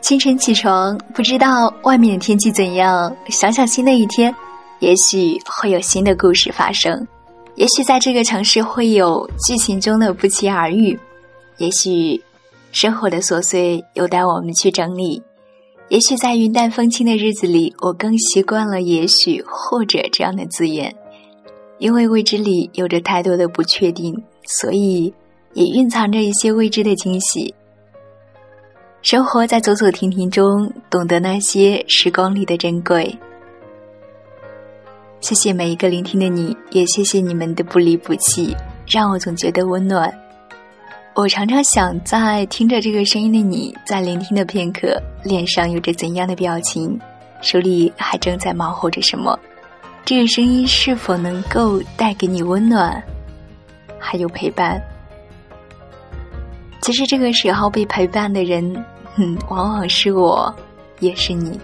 清晨起床，不知道外面的天气怎样。想想新的一天，也许会有新的故事发生。也许在这个城市会有剧情中的不期而遇。也许生活的琐碎有待我们去整理。也许在云淡风轻的日子里，我更习惯了“也许”或者这样的字眼，因为未知里有着太多的不确定，所以也蕴藏着一些未知的惊喜。生活在走走停停中，懂得那些时光里的珍贵。谢谢每一个聆听的你，也谢谢你们的不离不弃，让我总觉得温暖。我常常想，在听着这个声音的你，在聆听的片刻，脸上有着怎样的表情，手里还正在忙活着什么？这个声音是否能够带给你温暖，还有陪伴？其实这个时候被陪伴的人，嗯，往往是我，也是你。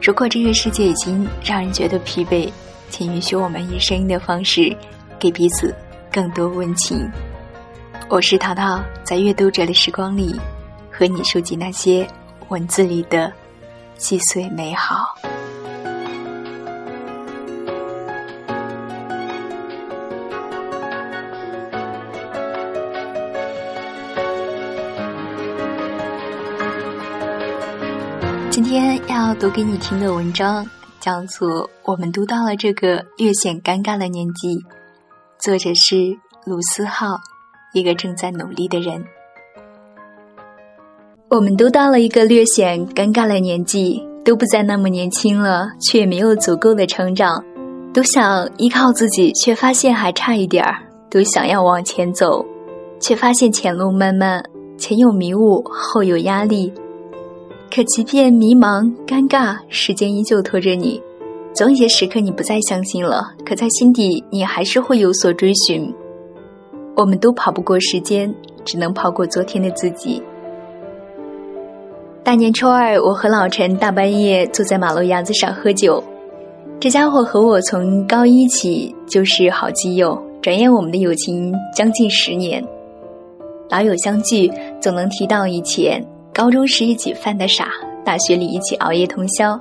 如果这个世界已经让人觉得疲惫，请允许我们以声音的方式，给彼此更多温情。我是淘淘，在阅读者的时光里，和你收集那些文字里的细碎美好。今天要读给你听的文章叫做《我们读到了这个略显尴尬的年纪》，作者是卢思浩，一个正在努力的人。我们都到了一个略显尴尬的年纪，都不再那么年轻了，却没有足够的成长，都想依靠自己，却发现还差一点儿；都想要往前走，却发现前路漫漫，前有迷雾，后有压力。可即便迷茫、尴尬，时间依旧拖着你。总有些时刻你不再相信了，可在心底你还是会有所追寻。我们都跑不过时间，只能跑过昨天的自己。大年初二，我和老陈大半夜坐在马路牙子上喝酒。这家伙和我从高一起就是好基友，转眼我们的友情将近十年。老友相聚，总能提到以前。高中时一起犯的傻，大学里一起熬夜通宵，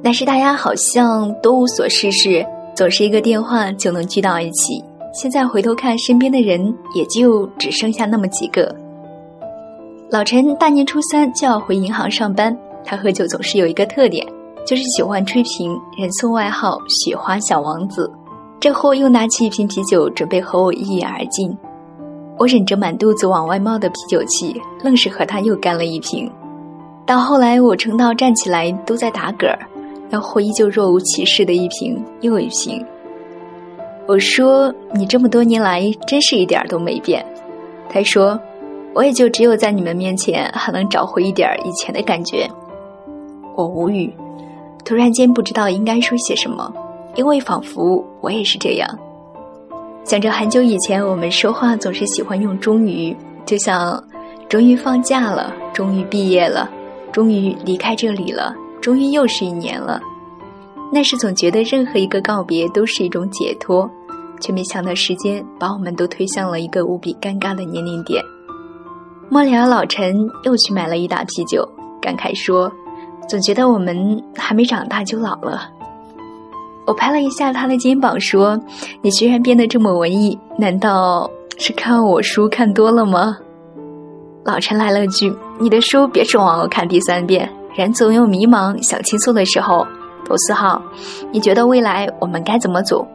那时大家好像都无所事事，总是一个电话就能聚到一起。现在回头看，身边的人也就只剩下那么几个。老陈大年初三就要回银行上班，他喝酒总是有一个特点，就是喜欢吹瓶，人送外号“雪花小王子”。这货又拿起一瓶啤酒，准备和我一饮而尽。我忍着满肚子往外冒的啤酒气，愣是和他又干了一瓶。到后来，我撑到站起来都在打嗝，那货依旧若无其事的一瓶又一瓶。我说：“你这么多年来真是一点都没变。”他说：“我也就只有在你们面前还能找回一点以前的感觉。”我无语，突然间不知道应该说些什么，因为仿佛我也是这样。想着很久以前，我们说话总是喜欢用“终于”，就像“终于放假了”“终于毕业了”“终于离开这里了”“终于又是一年了”。那时总觉得任何一个告别都是一种解脱，却没想到时间把我们都推向了一个无比尴尬的年龄点。末了，老陈又去买了一打啤酒，感慨说：“总觉得我们还没长大就老了。”我拍了一下他的肩膀，说：“你居然变得这么文艺，难道是看我书看多了吗？”老陈来了句：“你的书别指望我看第三遍，人总有迷茫、想倾诉的时候。”罗思浩，你觉得未来我们该怎么走？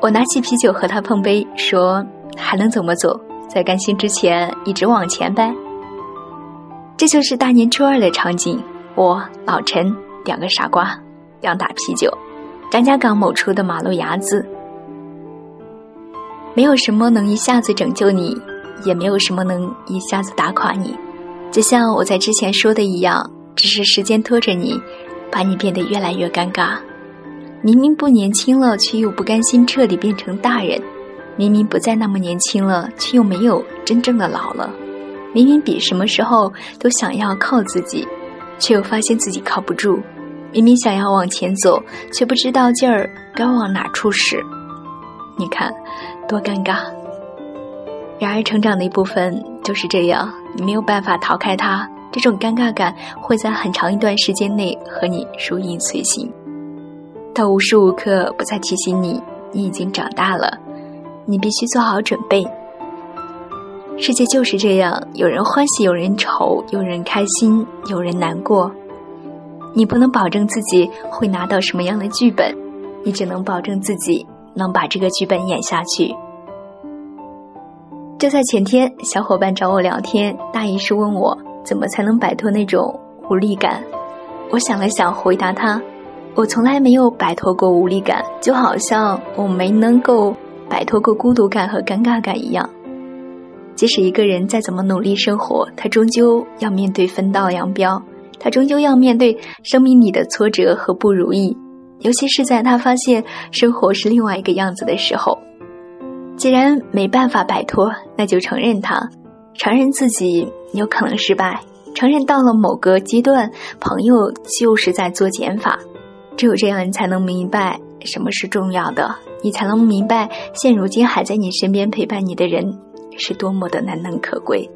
我拿起啤酒和他碰杯，说：“还能怎么走？在甘心之前，一直往前呗。”这就是大年初二的场景，我、老陈两个傻瓜，两打啤酒。张家港某处的马路牙子，没有什么能一下子拯救你，也没有什么能一下子打垮你。就像我在之前说的一样，只是时间拖着你，把你变得越来越尴尬。明明不年轻了，却又不甘心彻底变成大人；明明不再那么年轻了，却又没有真正的老了；明明比什么时候都想要靠自己，却又发现自己靠不住。明明想要往前走，却不知道劲儿该往哪处使。你看，多尴尬。然而，成长的一部分就是这样，你没有办法逃开它，这种尴尬感会在很长一段时间内和你如影随形，它无时无刻不在提醒你，你已经长大了，你必须做好准备。世界就是这样，有人欢喜，有人愁，有人开心，有人难过。你不能保证自己会拿到什么样的剧本，你只能保证自己能把这个剧本演下去。就在前天，小伙伴找我聊天，大意是问我怎么才能摆脱那种无力感。我想了想，回答他：我从来没有摆脱过无力感，就好像我没能够摆脱过孤独感和尴尬感一样。即使一个人再怎么努力生活，他终究要面对分道扬镳，他终究要面对生命里的挫折和不如意，尤其是在他发现生活是另外一个样子的时候。既然没办法摆脱，那就承认它，承认自己有可能失败，承认到了某个阶段，朋友就是在做减法。只有这样，你才能明白什么是重要的，你才能明白现如今还在你身边陪伴你的人是多么的难能可贵。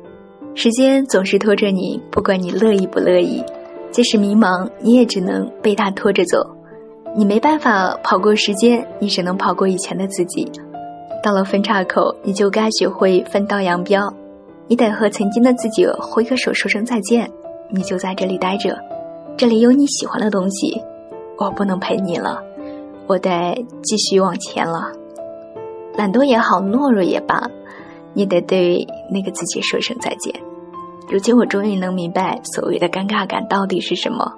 时间总是拖着你，不管你乐意不乐意，即使迷茫，你也只能被它拖着走。你没办法跑过时间，你只能跑过以前的自己。到了分岔口，你就该学会分道扬镳。你得和曾经的自己挥个手，说声再见。你就在这里待着，这里有你喜欢的东西。我不能陪你了，我得继续往前了。懒惰也好，懦弱也罢，你得对那个自己说声再见。如今我终于能明白，所谓的尴尬感到底是什么。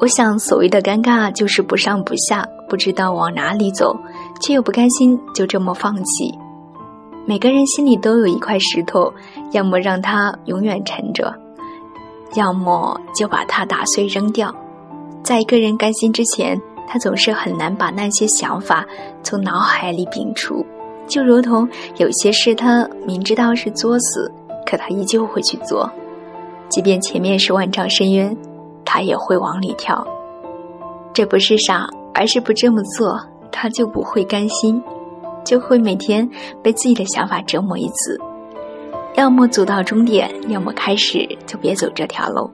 我想，所谓的尴尬就是不上不下，不知道往哪里走，却又不甘心就这么放弃。每个人心里都有一块石头，要么让它永远沉着，要么就把它打碎扔掉。在一个人甘心之前，他总是很难把那些想法从脑海里摒除。就如同有些事，他明知道是作死，可他依旧会去做，即便前面是万丈深渊。他也会往里跳，这不是傻，而是不这么做，他就不会甘心，就会每天被自己的想法折磨一次。要么走到终点，要么开始就别走这条路。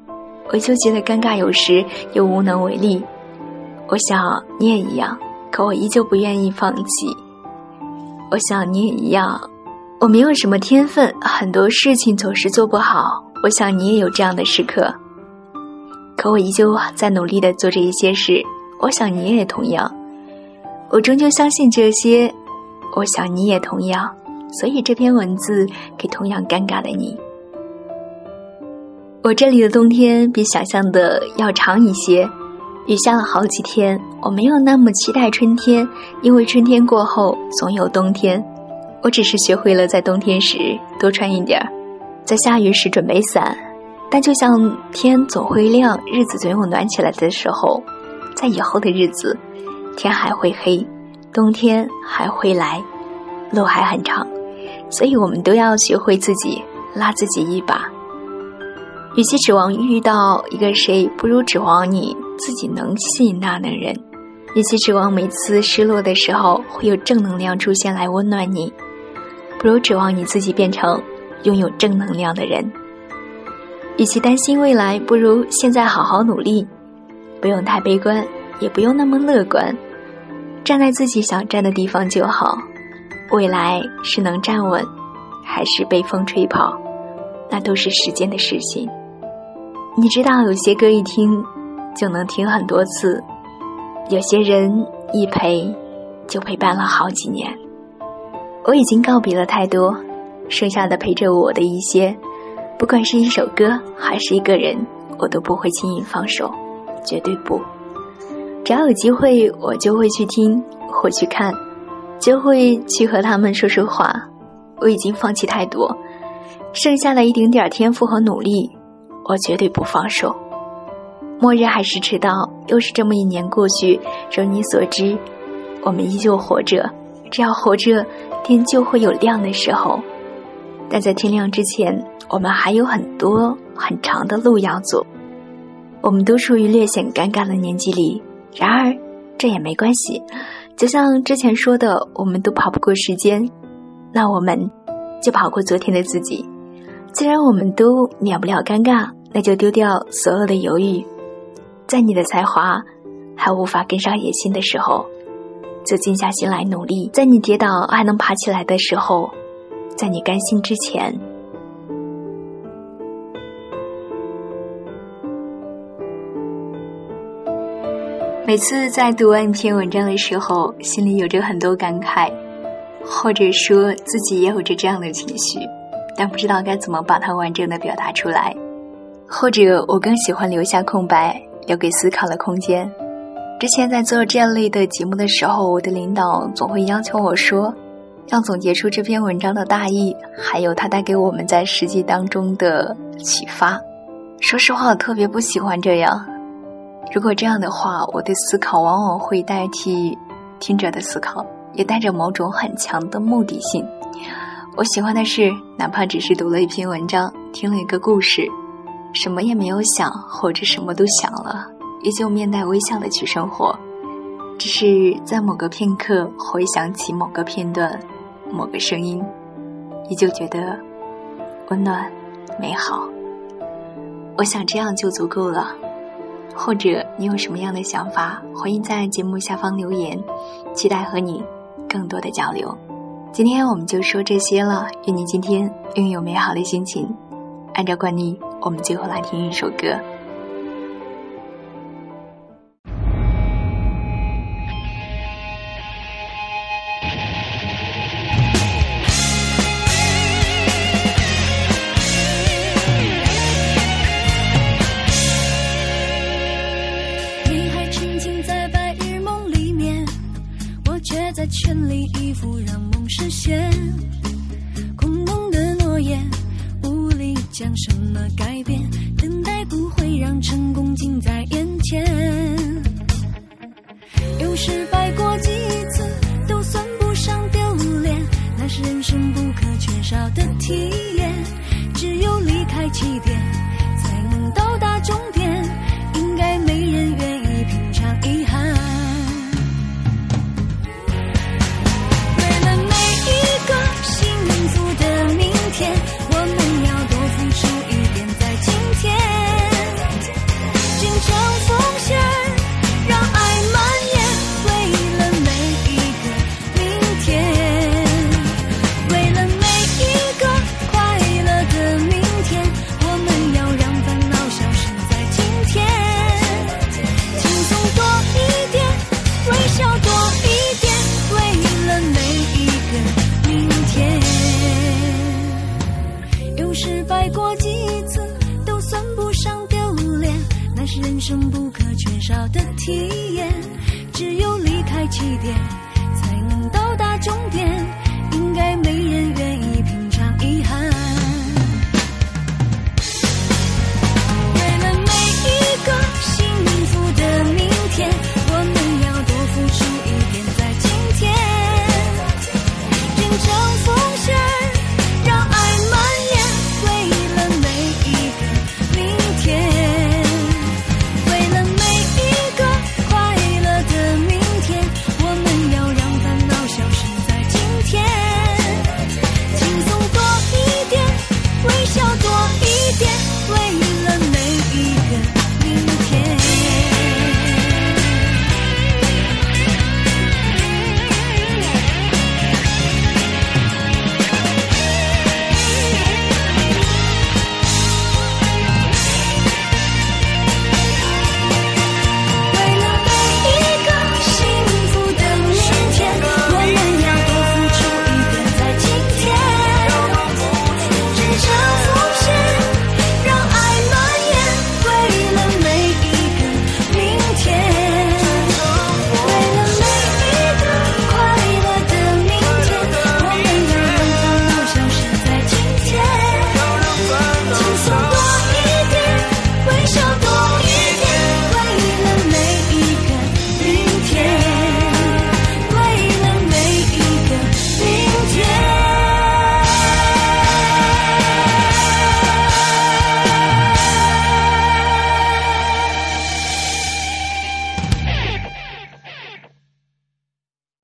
我就觉得尴尬，有时又无能为力。我想你也一样，可我依旧不愿意放弃。我想你也一样，我没有什么天分，很多事情总是做不好。我想你也有这样的时刻。可我依旧在努力的做着一些事，我想你也同样。我终究相信这些，我想你也同样。所以这篇文字给同样尴尬的你。我这里的冬天比想象的要长一些，雨下了好几天。我没有那么期待春天，因为春天过后总有冬天。我只是学会了在冬天时多穿一点儿，在下雨时准备伞。但就像天总会亮，日子总有暖起来的时候，在以后的日子，天还会黑，冬天还会来，路还很长，所以我们都要学会自己拉自己一把。与其指望遇到一个谁，不如指望你自己能吸引那样的人；与其指望每次失落的时候会有正能量出现来温暖你，不如指望你自己变成拥有正能量的人。与其担心未来，不如现在好好努力，不用太悲观，也不用那么乐观，站在自己想站的地方就好。未来是能站稳，还是被风吹跑，那都是时间的事情。你知道，有些歌一听就能听很多次，有些人一陪就陪伴了好几年。我已经告别了太多，剩下的陪着我的一些。不管是一首歌还是一个人，我都不会轻易放手，绝对不。只要有机会，我就会去听或去看，就会去和他们说说话。我已经放弃太多，剩下的一丁点儿天赋和努力，我绝对不放手。末日还是迟到，又是这么一年过去。如你所知，我们依旧活着，只要活着，天就会有亮的时候。但在天亮之前。我们还有很多很长的路要走，我们都处于略显尴尬的年纪里。然而，这也没关系。就像之前说的，我们都跑不过时间，那我们就跑过昨天的自己。既然我们都免不了尴尬，那就丢掉所有的犹豫，在你的才华还无法跟上野心的时候，就静下心来努力；在你跌倒还能爬起来的时候，在你甘心之前。每次在读完一篇文章的时候，心里有着很多感慨，或者说自己也有着这样的情绪，但不知道该怎么把它完整的表达出来。或者我更喜欢留下空白，留给思考的空间。之前在做这样类的节目的时候，我的领导总会要求我说，要总结出这篇文章的大意，还有它带给我们在实际当中的启发。说实话，我特别不喜欢这样。如果这样的话，我的思考往往会代替听者的思考，也带着某种很强的目的性。我喜欢的是，哪怕只是读了一篇文章，听了一个故事，什么也没有想，或者什么都想了，依旧面带微笑的去生活，只是在某个片刻回想起某个片段、某个声音，依旧觉得温暖、美好。我想这样就足够了。或者你有什么样的想法，欢迎在节目下方留言，期待和你更多的交流。今天我们就说这些了，愿你今天拥有美好的心情。按照惯例，我们最后来听一首歌。起点，是人生不可缺少的体验，只有离开起点，才能到达终点。